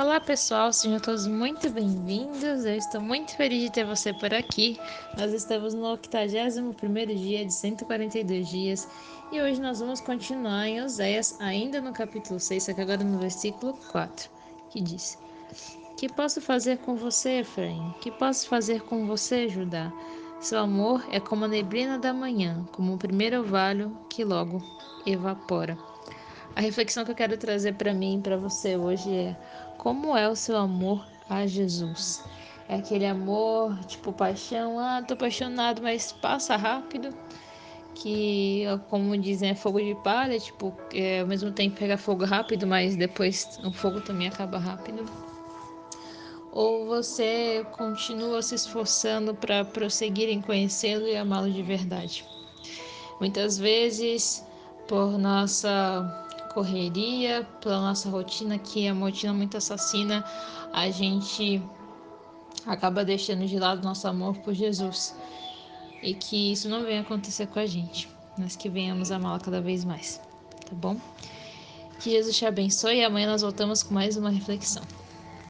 Olá pessoal, sejam todos muito bem-vindos. Eu estou muito feliz de ter você por aqui. Nós estamos no 81 dia de 142 dias e hoje nós vamos continuar em Oséias, ainda no capítulo 6, só que agora no versículo 4, que diz: Que posso fazer com você, Efraim? Que posso fazer com você, Judá? Seu amor é como a neblina da manhã, como o primeiro orvalho que logo evapora. A reflexão que eu quero trazer para mim e para você hoje é como é o seu amor a Jesus? É aquele amor, tipo, paixão, ah, tô apaixonado, mas passa rápido. Que, como dizem, é fogo de palha, tipo, é, ao mesmo tempo pega fogo rápido, mas depois o fogo também acaba rápido. Ou você continua se esforçando para prosseguir em conhecê-lo e amá-lo de verdade? Muitas vezes, por nossa correria, pela nossa rotina, que é uma rotina muito assassina, a gente acaba deixando de lado nosso amor por Jesus. E que isso não venha acontecer com a gente, mas que venhamos amá-la cada vez mais, tá bom? Que Jesus te abençoe e amanhã nós voltamos com mais uma reflexão.